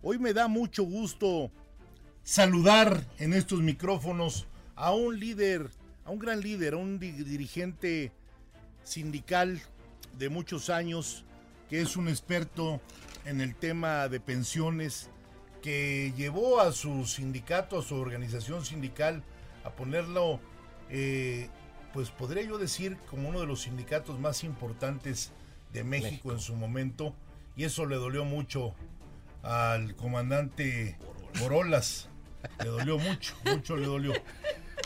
Hoy me da mucho gusto saludar en estos micrófonos a un líder, a un gran líder, a un dirigente sindical de muchos años que es un experto en el tema de pensiones, que llevó a su sindicato, a su organización sindical, a ponerlo, eh, pues podría yo decir, como uno de los sindicatos más importantes de México, en su momento, y eso le dolió mucho al comandante Borolas, le dolió mucho, mucho le dolió.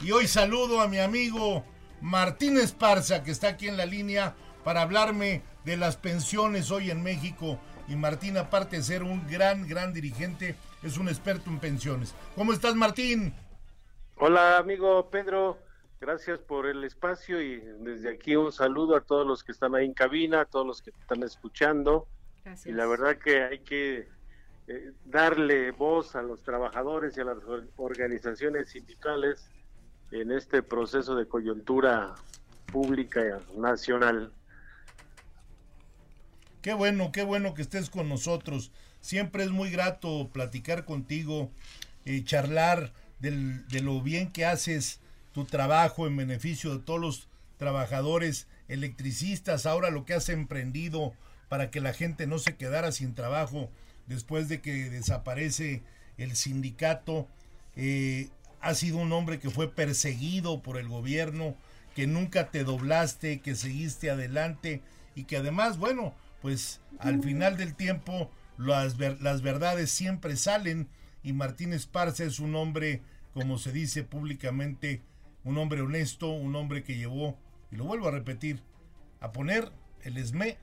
Y hoy saludo a mi amigo Martín Esparza, que está aquí en la línea para hablarme de las pensiones hoy en México. Y Martín, aparte de ser un gran, gran dirigente, es un experto en pensiones. ¿Cómo estás, Martín? Hola, amigo Pedro. Gracias por el espacio y desde aquí un saludo a todos los que están ahí en cabina, a todos los que están escuchando. Gracias. Y la verdad que hay que eh, darle voz a los trabajadores y a las organizaciones sindicales en este proceso de coyuntura pública nacional. Qué bueno, qué bueno que estés con nosotros. Siempre es muy grato platicar contigo, eh, charlar de lo bien que haces tu trabajo en beneficio de todos los trabajadores electricistas, ahora lo que has emprendido para que la gente no se quedara sin trabajo después de que desaparece el sindicato. Eh, has sido un hombre que fue perseguido por el gobierno, que nunca te doblaste, que seguiste adelante y que además, bueno, pues al final del tiempo las, las verdades siempre salen y Martín Esparza es un hombre, como se dice públicamente, un hombre honesto, un hombre que llevó, y lo vuelvo a repetir, a poner el ESME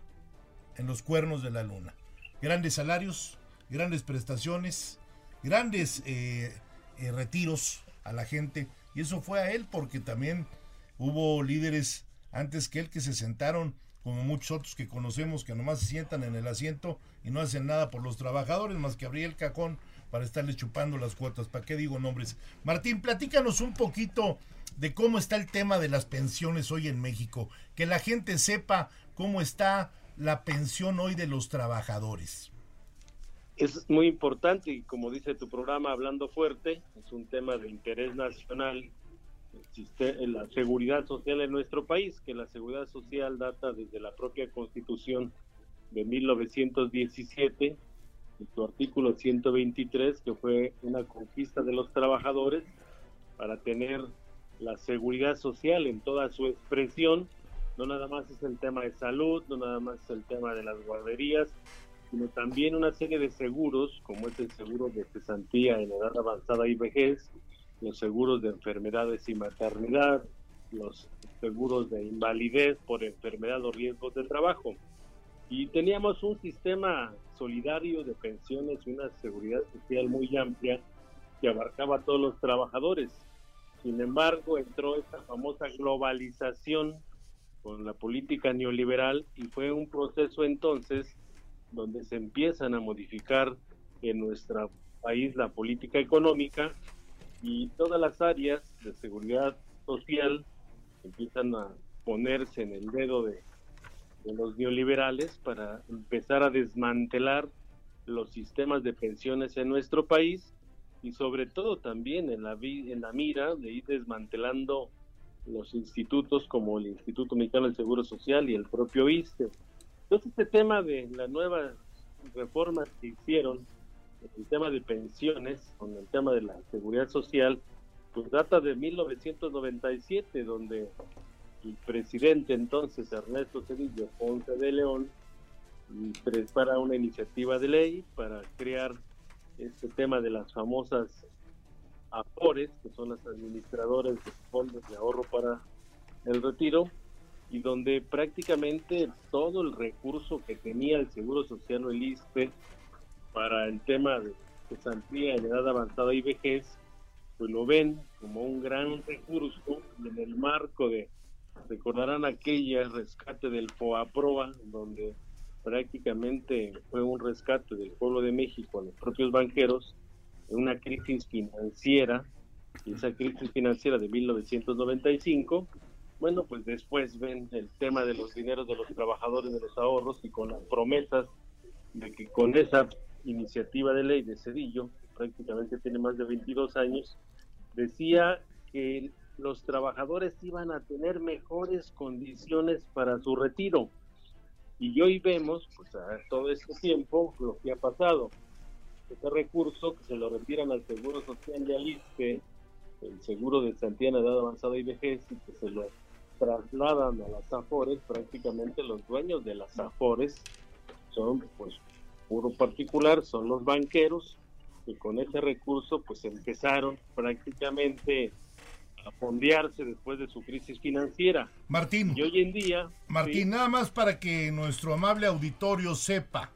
en los cuernos de la luna. Grandes salarios, grandes prestaciones, grandes eh, eh, retiros a la gente, y eso fue a él porque también hubo líderes antes que él que se sentaron como muchos otros que conocemos que nomás se sientan en el asiento y no hacen nada por los trabajadores más que abrir el cajón para estarles chupando las cuotas. ¿Para qué digo nombres? Martín, platícanos un poquito de cómo está el tema de las pensiones hoy en México, que la gente sepa cómo está la pensión hoy de los trabajadores. Es muy importante y como dice tu programa Hablando Fuerte, es un tema de interés nacional la seguridad social en nuestro país, que la seguridad social data desde la propia constitución de 1917, en su artículo 123, que fue una conquista de los trabajadores para tener la seguridad social en toda su expresión. No nada más es el tema de salud, no nada más es el tema de las guarderías, sino también una serie de seguros, como es el seguro de cesantía en edad avanzada y vejez, los seguros de enfermedades y maternidad, los seguros de invalidez por enfermedad o riesgos de trabajo. Y teníamos un sistema solidario de pensiones y una seguridad social muy amplia que abarcaba a todos los trabajadores. Sin embargo, entró esta famosa globalización con la política neoliberal y fue un proceso entonces donde se empiezan a modificar en nuestro país la política económica y todas las áreas de seguridad social empiezan a ponerse en el dedo de, los neoliberales para empezar a desmantelar los sistemas de pensiones en nuestro país y sobre todo también en la, en la mira de ir desmantelando los institutos como el Instituto Mexicano del Seguro Social y el propio ISTE. Entonces este tema de las nuevas reformas que hicieron el tema de pensiones, con el tema de la seguridad social, pues data de 1997, donde el presidente entonces, Ernesto Cedillo Ponce de León, prepara una iniciativa de ley para crear este tema de las famosas APORES, que son las administradoras de fondos de ahorro para el retiro, y donde prácticamente todo el recurso que tenía el Seguro Social o el ISPE para el tema de cesantía en edad avanzada y vejez, pues lo ven como un gran recurso en el marco de, recordarán aquella rescate del FOAPROA, donde prácticamente fue un rescate del pueblo de México a los propios banqueros una crisis financiera, esa crisis financiera de 1995, bueno, pues después ven el tema de los dineros de los trabajadores de los ahorros y con las promesas de que con esa iniciativa de ley de Cedillo, que prácticamente tiene más de 22 años, decía que los trabajadores iban a tener mejores condiciones para su retiro. Y hoy vemos, pues a todo este tiempo, lo que ha pasado. Ese recurso que se lo retiran al Seguro Social de Aliste, el seguro de Santiana Edad Avanzada y Vejez, y que se lo trasladan a las Afores, prácticamente los dueños de las Afores son pues puro particular, son los banqueros que con ese recurso pues empezaron prácticamente a fondearse después de su crisis financiera. Martín. Y hoy en día... Martín, nada más para que nuestro amable auditorio sepa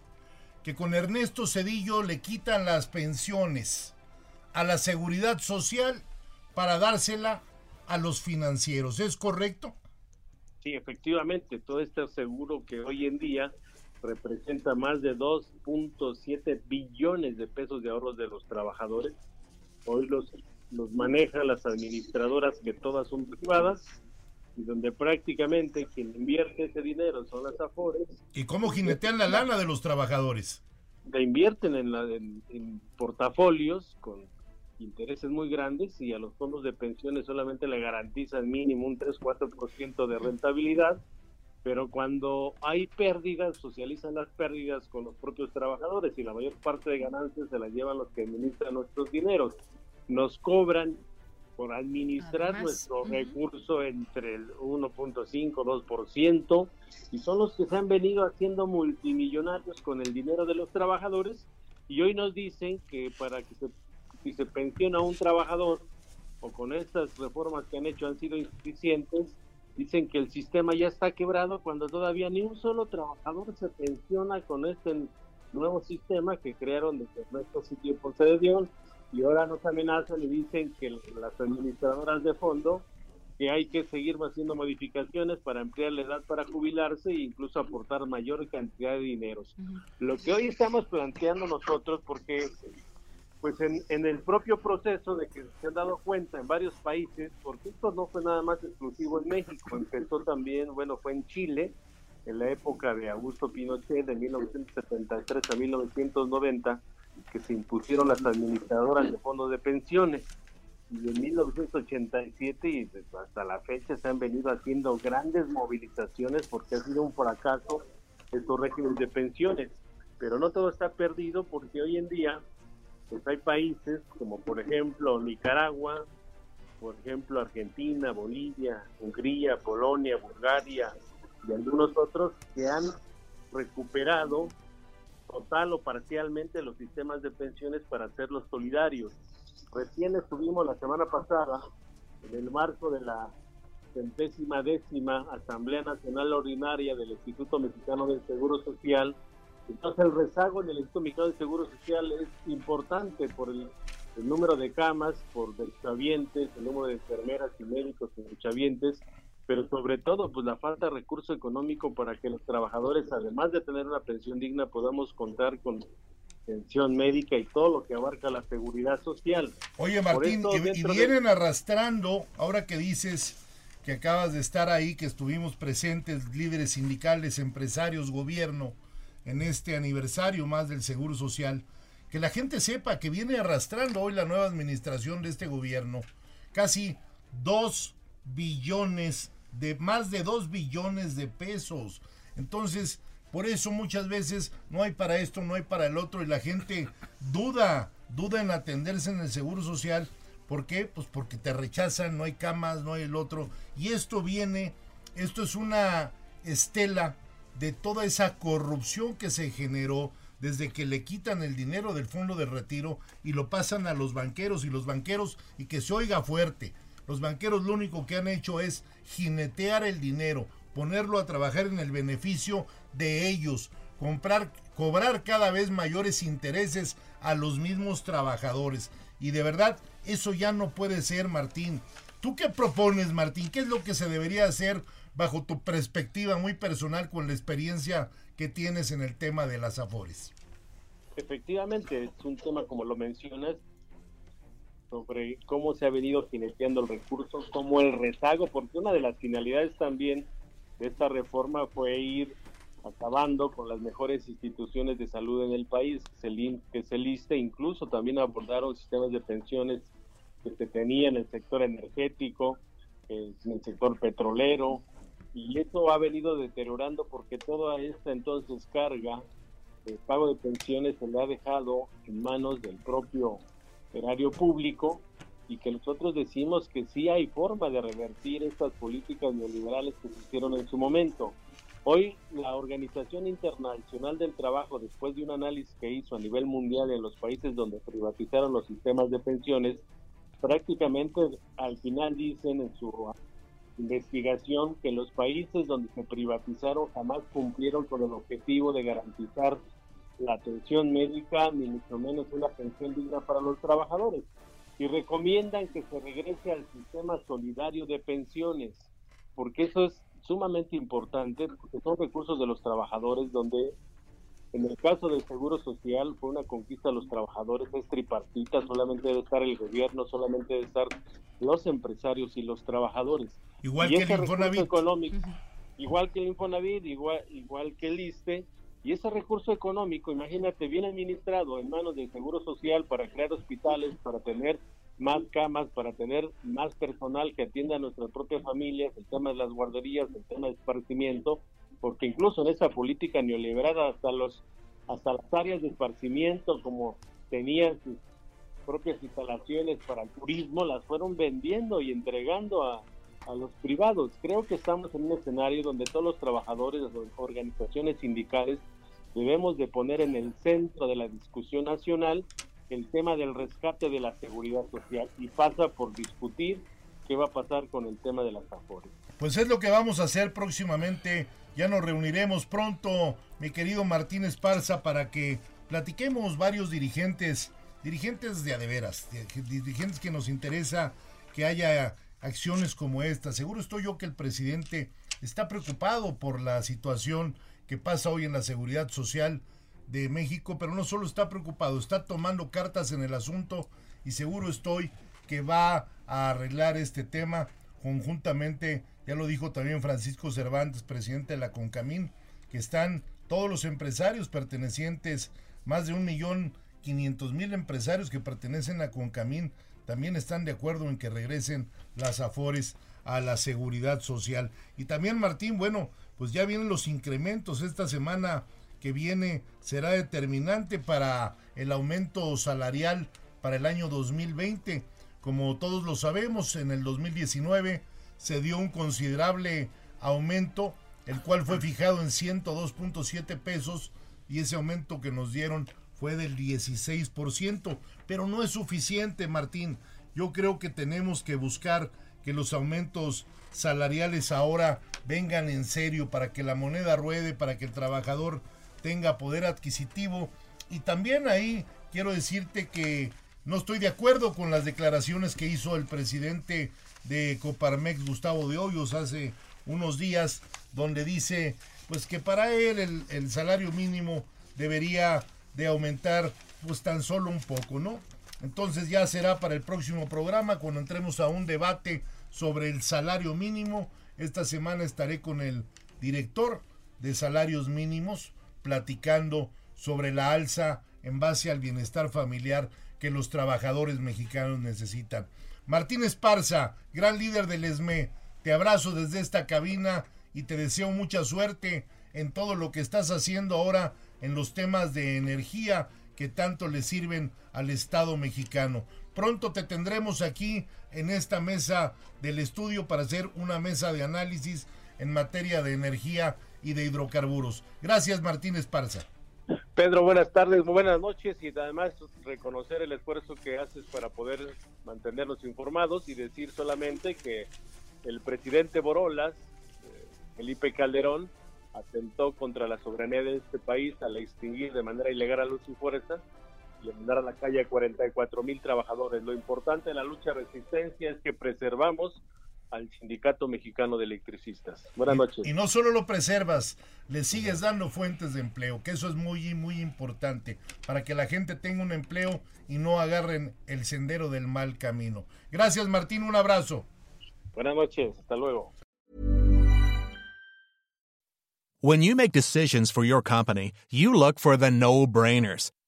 que con Ernesto Cedillo le quitan las pensiones a la seguridad social para dársela a los financieros. ¿Es correcto? Sí, efectivamente, todo este seguro que hoy en día representa más de 2.7 billones de pesos de ahorros de los trabajadores. Hoy los, los manejan las administradoras que todas son privadas y donde prácticamente quien invierte ese dinero son las AFORES. ¿Y cómo jinetean la lana de los trabajadores? La invierten en, la, en portafolios con intereses muy grandes y a los fondos de pensiones solamente le garantizan mínimo un 3-4% de rentabilidad, pero cuando hay pérdidas, socializan las pérdidas con los propios trabajadores y la mayor parte de ganancias se las llevan los que administran nuestros dineros. Nos cobran por administrar nuestro recurso entre el 1.5-2% y son los que se han venido haciendo multimillonarios con el dinero de los trabajadores y hoy nos dicen que para que se si se pensiona un trabajador o con estas reformas que han hecho han sido insuficientes, dicen que el sistema ya está quebrado cuando todavía ni un solo trabajador se pensiona con este nuevo sistema que crearon desde Ernesto Sitio Ponce de Dios y ahora nos amenazan y dicen que las administradoras de fondo que hay que seguir haciendo modificaciones para ampliar la edad para jubilarse e incluso aportar mayor cantidad de dineros. Lo que hoy estamos planteando nosotros, porque pues en, en, el propio proceso de que se han dado cuenta en varios países, porque esto no fue nada más exclusivo en México, empezó también, bueno, fue en Chile, en la época de Augusto Pinochet, de 1973 a 1990, que se impusieron las administradoras de fondos de pensiones. Y en 1987 y hasta la fecha se han venido haciendo grandes movilizaciones porque ha sido un fracaso estos regímenes de pensiones. Pero no todo está perdido porque hoy en día pues hay países como por ejemplo Nicaragua, por ejemplo Argentina, Bolivia, Hungría, Polonia, Bulgaria y algunos otros que han recuperado total o parcialmente los sistemas de pensiones para hacerlos solidarios. Recién estuvimos la semana pasada en el marco de la centésima décima Asamblea Nacional Ordinaria del Instituto Mexicano del Seguro Social entonces el rezago en el Instituto Mexicano de Seguro Social es importante por el, número de camas, por derechohabientes, el número de enfermeras y médicos y derechohabientes, pero sobre todo pues la falta de recurso económico para que los trabajadores, además de tener una pensión digna, podamos contar con pensión médica y todo lo que abarca la seguridad social. Oye Martín, y, vienen arrastrando, ahora que dices que acabas de estar ahí, que estuvimos presentes, líderes sindicales, empresarios, gobierno, en este aniversario más del Seguro Social, que la gente sepa que viene arrastrando hoy la nueva administración de este gobierno casi dos billones de más de dos billones de pesos. Entonces, por eso muchas veces no hay para esto, no hay para el otro y la gente duda, duda en atenderse en el Seguro Social. ¿Por qué? Pues porque te rechazan, no hay camas, no hay el otro. Y esto viene, esto es una estela de toda esa corrupción que se generó desde que le quitan el dinero del fondo de retiro y lo pasan a los banqueros y los banqueros, y que se oiga fuerte, los banqueros lo único que han hecho es jinetear el dinero, ponerlo a trabajar en el beneficio de ellos, comprar, cobrar cada vez mayores intereses a los mismos trabajadores. Y de verdad, eso ya no puede ser, Martín. ¿Tú qué propones, Martín? ¿Qué es lo que se debería hacer bajo tu perspectiva muy personal con la experiencia que tienes en el tema de las afores? Efectivamente, es un tema, como lo mencionas, sobre cómo se ha venido jineteando el recurso, como el rezago, porque una de las finalidades también de esta reforma fue ir acabando con las mejores instituciones de salud en el país, que es el ISTE, incluso también abordaron sistemas de pensiones que se tenían en el sector energético, en el sector petrolero, y eso ha venido deteriorando porque toda esta entonces carga de pago de pensiones se le ha dejado en manos del propio erario público y que nosotros decimos que sí hay forma de revertir estas políticas neoliberales que se hicieron en su momento. Hoy la Organización Internacional del Trabajo, después de un análisis que hizo a nivel mundial en los países donde privatizaron los sistemas de pensiones, prácticamente al final dicen en su investigación que los países donde se privatizaron jamás cumplieron con el objetivo de garantizar la atención médica, ni mucho menos una pensión digna para los trabajadores. Y recomiendan que se regrese al sistema solidario de pensiones, porque eso es sumamente importante, porque son recursos de los trabajadores donde en el caso del Seguro Social fue una conquista de los trabajadores, es tripartita, solamente debe estar el gobierno, solamente debe estar los empresarios y los trabajadores. Igual que el Infonavit. Económico, igual que el Infonavit, igual, igual que el ISTE, y ese recurso económico, imagínate, bien administrado en manos del Seguro Social para crear hospitales, para tener más camas, para tener más personal que atienda a nuestras propias familias, el tema de las guarderías, el tema de esparcimiento, porque incluso en esa política neoliberal hasta los hasta las áreas de esparcimiento como tenían sus propias instalaciones para el turismo las fueron vendiendo y entregando a, a los privados. Creo que estamos en un escenario donde todos los trabajadores, las organizaciones sindicales, debemos de poner en el centro de la discusión nacional el tema del rescate de la seguridad social y pasa por discutir qué va a pasar con el tema de las afores. Pues es lo que vamos a hacer próximamente. Ya nos reuniremos pronto, mi querido Martín Esparza, para que platiquemos varios dirigentes, dirigentes de adeveras, dirigentes que nos interesa que haya acciones como esta. Seguro estoy yo que el presidente está preocupado por la situación que pasa hoy en la seguridad social de México, pero no solo está preocupado, está tomando cartas en el asunto y seguro estoy que va a arreglar este tema conjuntamente, ya lo dijo también Francisco Cervantes, presidente de la CONCAMIN, que están todos los empresarios pertenecientes, más de un millón quinientos mil empresarios que pertenecen a CONCAMIN, también están de acuerdo en que regresen las afores a la seguridad social. Y también Martín, bueno, pues ya vienen los incrementos esta semana que viene será determinante para el aumento salarial para el año 2020. Como todos lo sabemos, en el 2019 se dio un considerable aumento, el cual fue fijado en 102.7 pesos y ese aumento que nos dieron fue del 16%, pero no es suficiente, Martín. Yo creo que tenemos que buscar que los aumentos salariales ahora vengan en serio para que la moneda ruede, para que el trabajador tenga poder adquisitivo. Y también ahí quiero decirte que no estoy de acuerdo con las declaraciones que hizo el presidente de Coparmex, Gustavo de Hoyos, hace unos días, donde dice pues que para él el, salario mínimo debería de aumentar pues tan solo un poco, ¿no? Entonces ya será para el próximo programa cuando entremos a un debate sobre el salario mínimo. Esta semana estaré con el director de salarios mínimos platicando sobre la alza en base al bienestar familiar que los trabajadores mexicanos necesitan. Martín Esparza, gran líder del ESME, te abrazo desde esta cabina y te deseo mucha suerte en todo lo que estás haciendo ahora en los temas de energía que tanto le sirven al Estado mexicano. Pronto te tendremos aquí en esta mesa del estudio para hacer una mesa de análisis en materia de energía y de hidrocarburos. Gracias Martín Esparza. Pedro, buenas tardes, buenas noches y además reconocer el esfuerzo que haces para poder mantenernos informados y decir solamente que el presidente Borolas Felipe Calderón atentó contra la soberanía de este país al extinguir de manera ilegal a luz y fuerza y mandar a la calle a 44 mil trabajadores. Lo importante de la lucha de resistencia es que preservamos al Sindicato Mexicano de Electricistas. Buenas noches. Y, no solo lo preservas, le sigues dando fuentes de empleo, que eso es muy, muy importante, para que la gente tenga un empleo y no agarren el sendero del mal camino. Gracias Martín, un abrazo. Buenas noches, hasta luego. When you make decisions for your company, you look for the no-brainers.